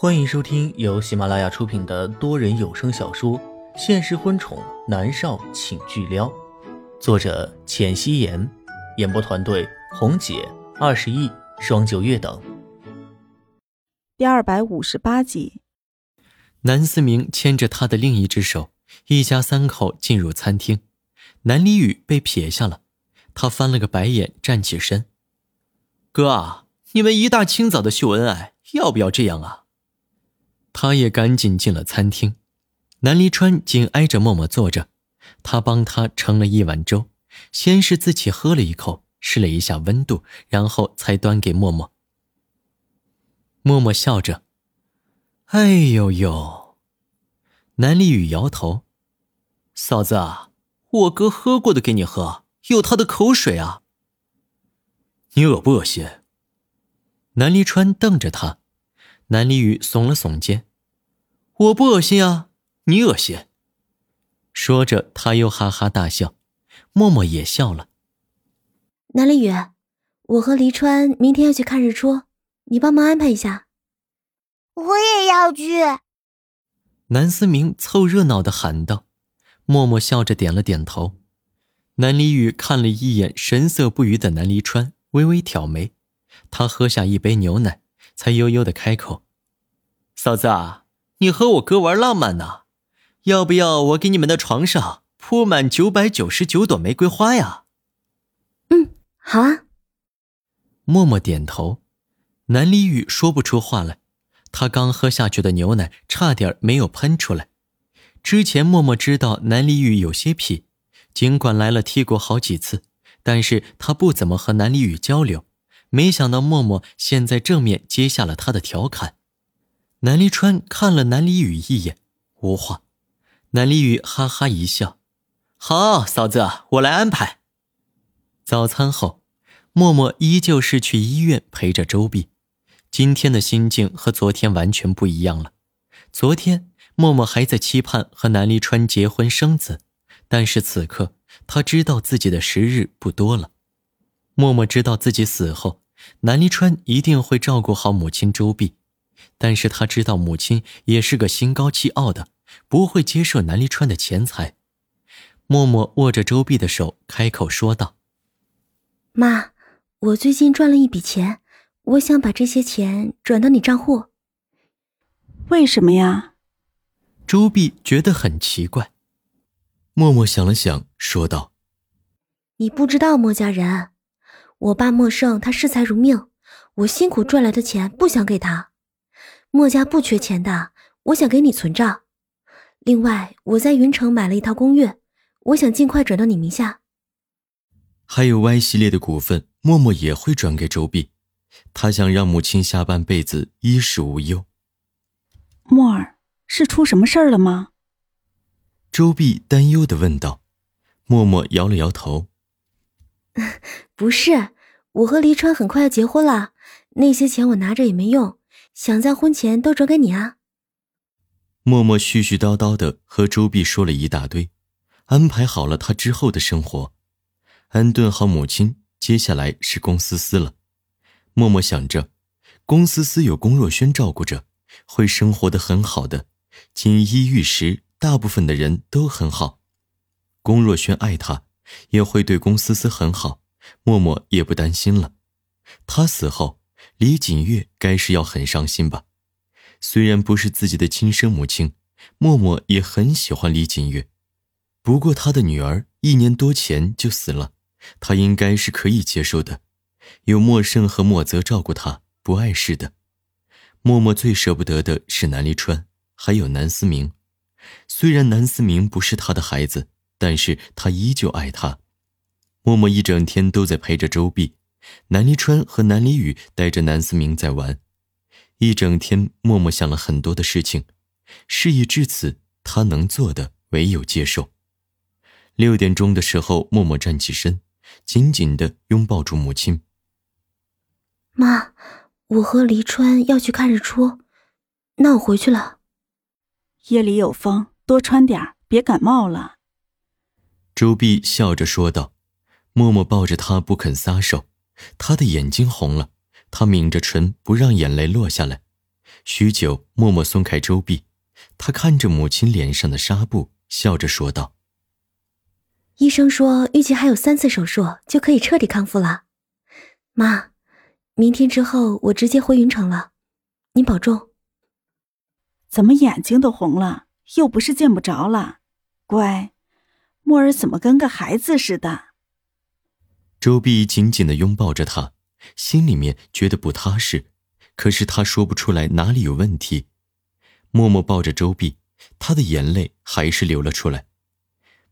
欢迎收听由喜马拉雅出品的多人有声小说《现实婚宠男少请巨撩》，作者：浅汐颜，演播团队：红姐、二十亿、双九月等。第二百五十八集，南思明牵着他的另一只手，一家三口进入餐厅。南离宇被撇下了，他翻了个白眼，站起身：“哥啊，你们一大清早的秀恩爱，要不要这样啊？”他也赶紧进了餐厅。南离川紧挨着默默坐着，他帮他盛了一碗粥，先是自己喝了一口，试了一下温度，然后才端给默默。默默笑着：“哎呦呦。”南离宇摇头：“嫂子啊。”我哥喝过的给你喝，有他的口水啊！你恶不恶心？南离川瞪着他，南离宇耸了耸肩：“我不恶心啊，你恶心。”说着，他又哈哈大笑，默默也笑了。南离雨，我和黎川明天要去看日出，你帮忙安排一下。我也要去。南思明凑热闹的喊道。默默笑着点了点头，南离雨看了一眼神色不渝的南离川，微微挑眉。他喝下一杯牛奶，才悠悠的开口：“嫂子啊，你和我哥玩浪漫呢，要不要我给你们的床上铺满九百九十九朵玫瑰花呀？”“嗯，好啊。”默默点头。南离雨说不出话来，他刚喝下去的牛奶差点没有喷出来。之前默默知道南离雨有些痞，尽管来了踢过好几次，但是他不怎么和南离雨交流。没想到默默现在正面接下了他的调侃。南离川看了南离宇一眼，无话。南离宇哈哈一笑：“好，嫂子，我来安排。”早餐后，默默依旧是去医院陪着周碧。今天的心境和昨天完全不一样了。昨天。默默还在期盼和南离川结婚生子，但是此刻他知道自己的时日不多了。默默知道自己死后，南离川一定会照顾好母亲周碧，但是他知道母亲也是个心高气傲的，不会接受南离川的钱财。默默握着周碧的手，开口说道：“妈，我最近赚了一笔钱，我想把这些钱转到你账户。为什么呀？”周碧觉得很奇怪，默默想了想，说道：“你不知道莫家人，我爸莫胜他视财如命，我辛苦赚来的钱不想给他。莫家不缺钱的，我想给你存着。另外，我在云城买了一套公寓，我想尽快转到你名下。还有 Y 系列的股份，默默也会转给周碧，他想让母亲下半辈子衣食无忧。墨儿。”是出什么事儿了吗？周碧担忧的问道。默默摇了摇头：“不是，我和黎川很快要结婚了，那些钱我拿着也没用，想在婚前都转给你啊。”默默絮絮叨叨的和周碧说了一大堆，安排好了他之后的生活，安顿好母亲，接下来是龚思思了。默默想着，龚思思有龚若轩照顾着，会生活的很好的。锦衣玉食，大部分的人都很好。龚若轩爱她，也会对龚思思很好。默默也不担心了。他死后，李锦月该是要很伤心吧？虽然不是自己的亲生母亲，默默也很喜欢李锦月。不过他的女儿一年多前就死了，他应该是可以接受的。有莫胜和莫泽照顾他，不碍事的。默默最舍不得的是南离川。还有南思明，虽然南思明不是他的孩子，但是他依旧爱他。默默一整天都在陪着周碧，南离川和南离雨带着南思明在玩。一整天，默默想了很多的事情。事已至此，他能做的唯有接受。六点钟的时候，默默站起身，紧紧的拥抱住母亲。妈，我和黎川要去看日出，那我回去了。夜里有风，多穿点别感冒了。周碧笑着说道。默默抱着他不肯撒手，他的眼睛红了，他抿着唇不让眼泪落下来。许久，默默松开周臂，他看着母亲脸上的纱布，笑着说道：“医生说，预计还有三次手术就可以彻底康复了。妈，明天之后我直接回云城了，您保重。”怎么眼睛都红了？又不是见不着了，乖。莫儿怎么跟个孩子似的？周碧紧紧的拥抱着他，心里面觉得不踏实，可是他说不出来哪里有问题。默默抱着周碧，他的眼泪还是流了出来。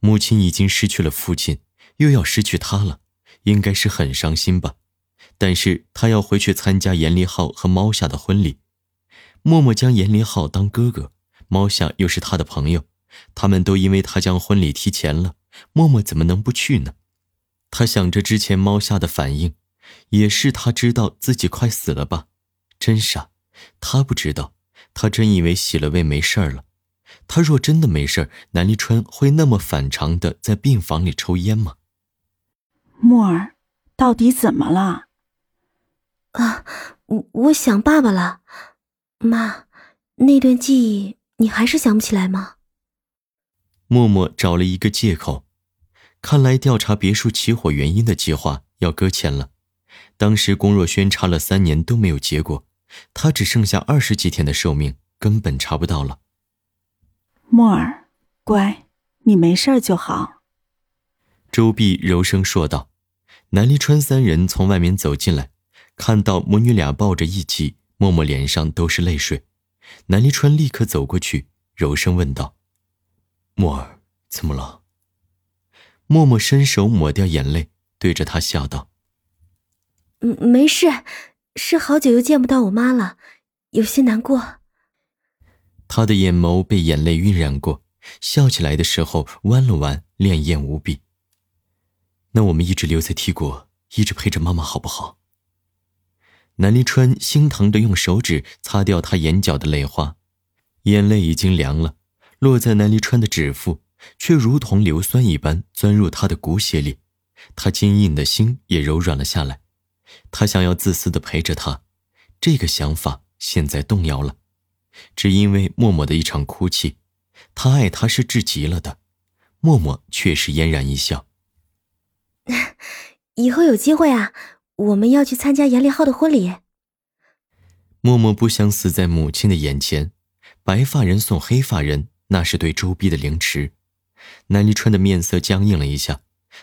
母亲已经失去了父亲，又要失去他了，应该是很伤心吧。但是他要回去参加严立浩和猫夏的婚礼。默默将严立浩当哥哥，猫夏又是他的朋友，他们都因为他将婚礼提前了，默默怎么能不去呢？他想着之前猫下的反应，也是他知道自己快死了吧？真傻，他不知道，他真以为洗了胃没事了。他若真的没事南离川会那么反常的在病房里抽烟吗？默儿，到底怎么了？啊，我我想爸爸了。妈，那段记忆你还是想不起来吗？默默找了一个借口，看来调查别墅起火原因的计划要搁浅了。当时龚若轩查了三年都没有结果，他只剩下二十几天的寿命，根本查不到了。默儿，乖，你没事就好。周碧柔声说道。南离川三人从外面走进来，看到母女俩抱着一起。默默脸上都是泪水，南离川立刻走过去，柔声问道：“默儿，怎么了？”默默伸手抹掉眼泪，对着他笑道：“嗯，没事，是好久又见不到我妈了，有些难过。”他的眼眸被眼泪晕染过，笑起来的时候弯了弯，潋滟无比。那我们一直留在 T 国，一直陪着妈妈，好不好？南离川心疼的用手指擦掉他眼角的泪花，眼泪已经凉了，落在南离川的指腹，却如同硫酸一般钻入他的骨血里，他坚硬的心也柔软了下来。他想要自私的陪着他，这个想法现在动摇了，只因为默默的一场哭泣。他爱他是至极了的，默默却是嫣然一笑。以后有机会啊。我们要去参加严立浩的婚礼。默默不想死在母亲的眼前，白发人送黑发人，那是对周碧的凌迟。南离川的面色僵硬了一下，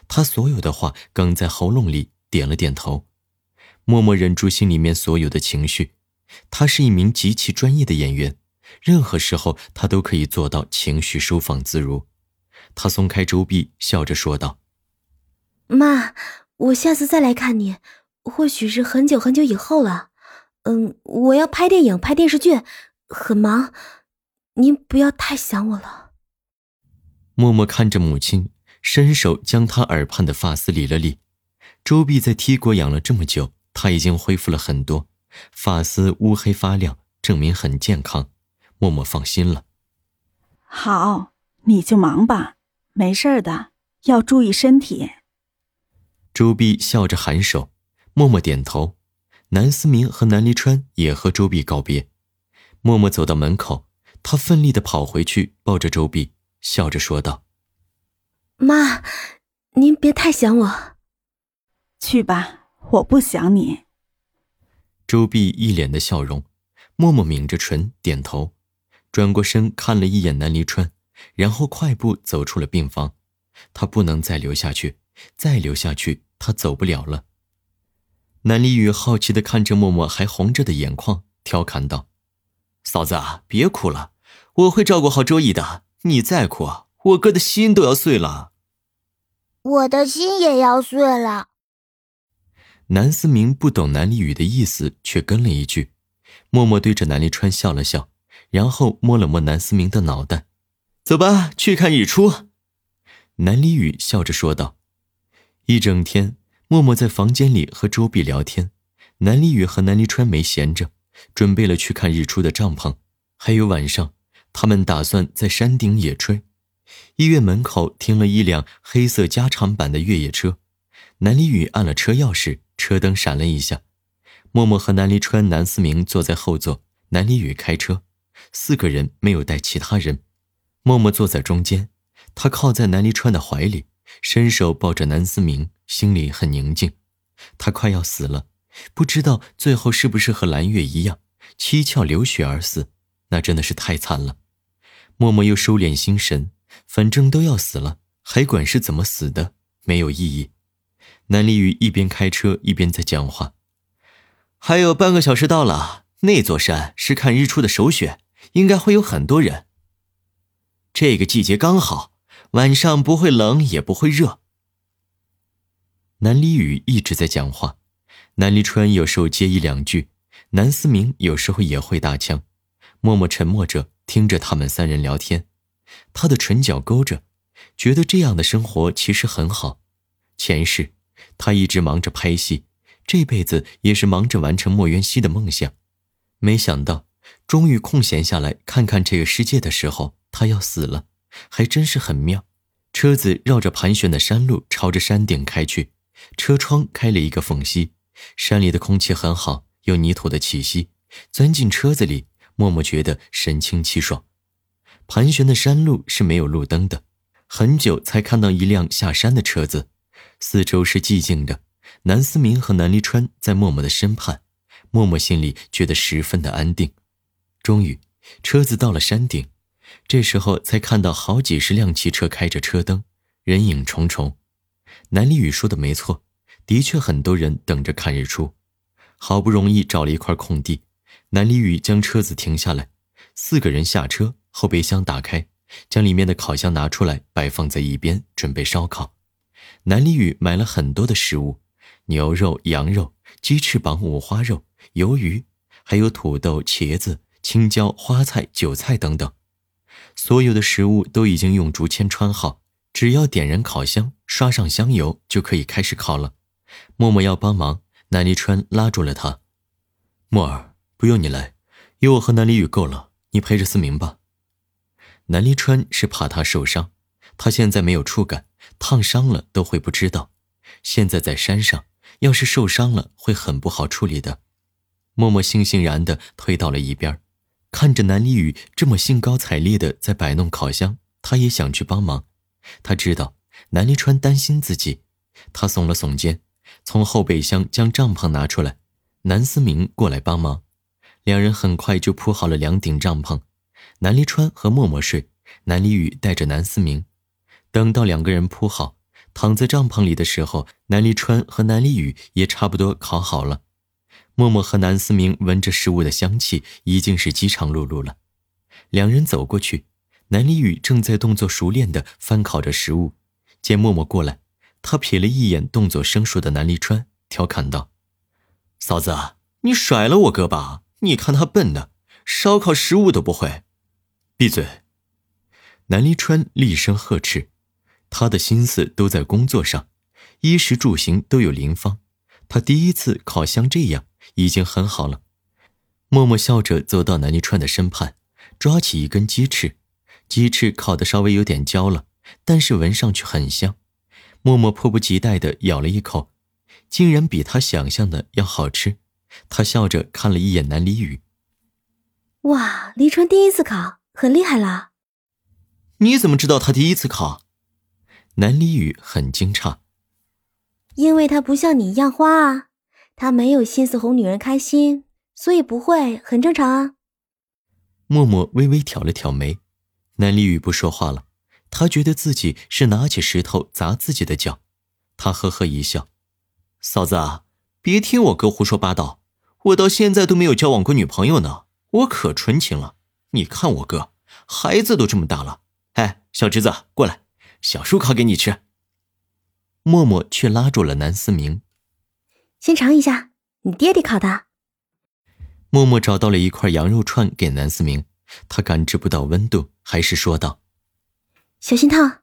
他所有的话哽在喉咙里，点了点头。默默忍住心里面所有的情绪，他是一名极其专业的演员，任何时候他都可以做到情绪收放自如。他松开周碧，笑着说道：“妈，我下次再来看你。”或许是很久很久以后了，嗯，我要拍电影、拍电视剧，很忙，您不要太想我了。默默看着母亲，伸手将她耳畔的发丝理了理。周碧在 T 国养了这么久，她已经恢复了很多，发丝乌黑发亮，证明很健康。默默放心了。好，你就忙吧，没事的，要注意身体。周碧笑着颔首。默默点头，南思明和南离川也和周碧告别。默默走到门口，他奋力的跑回去，抱着周碧，笑着说道：“妈，您别太想我。去吧，我不想你。”周碧一脸的笑容，默默抿着唇点头，转过身看了一眼南离川，然后快步走出了病房。他不能再留下去，再留下去，他走不了了。南离宇好奇的看着默默还红着的眼眶，调侃道：“嫂子啊，别哭了，我会照顾好周易的。你再哭，我哥的心都要碎了。我的心也要碎了。”南思明不懂南离雨的意思，却跟了一句。默默对着南离川笑了笑，然后摸了摸南思明的脑袋：“走吧，去看日出。”南离雨笑着说道：“一整天。”默默在房间里和周碧聊天，南离雨和南离川没闲着，准备了去看日出的帐篷。还有晚上，他们打算在山顶野炊。医院门口停了一辆黑色加长版的越野车，南离宇按了车钥匙，车灯闪了一下。默默和南离川、南思明坐在后座，南离宇开车，四个人没有带其他人。默默坐在中间，他靠在南离川的怀里，伸手抱着南思明，心里很宁静。他快要死了，不知道最后是不是和蓝月一样，七窍流血而死，那真的是太惨了。默默又收敛心神，反正都要死了，还管是怎么死的，没有意义。南离宇一边开车一边在讲话：“还有半个小时到了，那座山是看日出的首选，应该会有很多人。”这个季节刚好，晚上不会冷也不会热。南离宇一直在讲话，南离川有时候接一两句，南思明有时候也会搭腔，默默沉默着听着他们三人聊天，他的唇角勾着，觉得这样的生活其实很好。前世他一直忙着拍戏，这辈子也是忙着完成莫渊熙的梦想，没想到终于空闲下来看看这个世界的时候。他要死了，还真是很妙。车子绕着盘旋的山路，朝着山顶开去。车窗开了一个缝隙，山里的空气很好，有泥土的气息。钻进车子里，默默觉得神清气爽。盘旋的山路是没有路灯的，很久才看到一辆下山的车子。四周是寂静的，南思明和南离川在默默的身畔，默默心里觉得十分的安定。终于，车子到了山顶。这时候才看到好几十辆汽车开着车灯，人影重重。南离宇说的没错，的确很多人等着看日出。好不容易找了一块空地，南离宇将车子停下来，四个人下车，后备箱打开，将里面的烤箱拿出来摆放在一边，准备烧烤。南离宇买了很多的食物：牛肉、羊肉、鸡翅膀、五花肉、鱿鱼，还有土豆、茄子、青椒、花菜、韭菜等等。所有的食物都已经用竹签穿好，只要点燃烤箱，刷上香油，就可以开始烤了。默默要帮忙，南离川拉住了他：“默儿，不用你来，有我和南离宇够了，你陪着思明吧。”南离川是怕他受伤，他现在没有触感，烫伤了都会不知道。现在在山上，要是受伤了会很不好处理的。默默悻悻然的推到了一边。看着南离宇这么兴高采烈的在摆弄烤箱，他也想去帮忙。他知道南离川担心自己，他耸了耸肩，从后备箱将帐篷拿出来。南思明过来帮忙，两人很快就铺好了两顶帐篷。南离川和默默睡，南离宇带着南思明。等到两个人铺好，躺在帐篷里的时候，南离川和南离宇也差不多烤好了。默默和南思明闻着食物的香气，已经是饥肠辘辘了。两人走过去，南离宇正在动作熟练地翻烤着食物。见默默过来，他瞥了一眼动作生疏的南离川，调侃道：“嫂子，你甩了我哥吧？你看他笨的，烧烤食物都不会。”闭嘴！南离川厉声呵斥。他的心思都在工作上，衣食住行都有林芳。他第一次烤像这样。已经很好了。默默笑着走到南泥川的身畔，抓起一根鸡翅，鸡翅烤的稍微有点焦了，但是闻上去很香。默默迫不及待地咬了一口，竟然比他想象的要好吃。他笑着看了一眼南离宇：“哇，黎川第一次考，很厉害啦。”“你怎么知道他第一次考？”南离宇很惊诧：“因为他不像你一样花啊。”他没有心思哄女人开心，所以不会，很正常啊。默默微微挑了挑眉，南离宇不说话了。他觉得自己是拿起石头砸自己的脚。他呵呵一笑：“嫂子啊，别听我哥胡说八道，我到现在都没有交往过女朋友呢，我可纯情了。你看我哥，孩子都这么大了。哎，小侄子，过来，小叔烤给你吃。”默默却拉住了南思明。先尝一下你爹爹烤的。默默找到了一块羊肉串给南思明，他感知不到温度，还是说道：“小心烫。”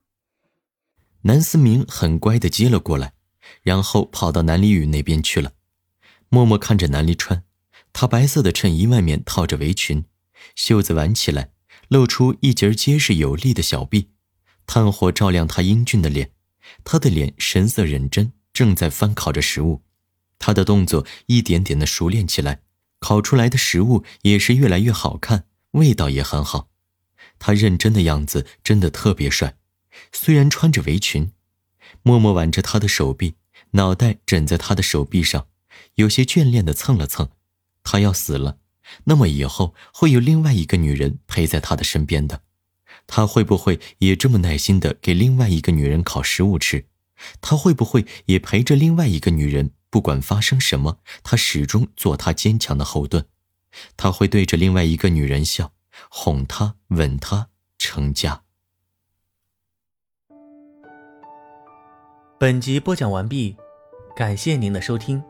南思明很乖的接了过来，然后跑到南离宇那边去了。默默看着南离川，他白色的衬衣外面套着围裙，袖子挽起来，露出一截结实有力的小臂，炭火照亮他英俊的脸，他的脸神色认真，正在翻烤着食物。他的动作一点点的熟练起来，烤出来的食物也是越来越好看，味道也很好。他认真的样子真的特别帅，虽然穿着围裙。默默挽着他的手臂，脑袋枕在他的手臂上，有些眷恋的蹭了蹭。他要死了，那么以后会有另外一个女人陪在他的身边的。他会不会也这么耐心的给另外一个女人烤食物吃？他会不会也陪着另外一个女人？不管发生什么，他始终做她坚强的后盾。他会对着另外一个女人笑，哄她，吻她，成家。本集播讲完毕，感谢您的收听。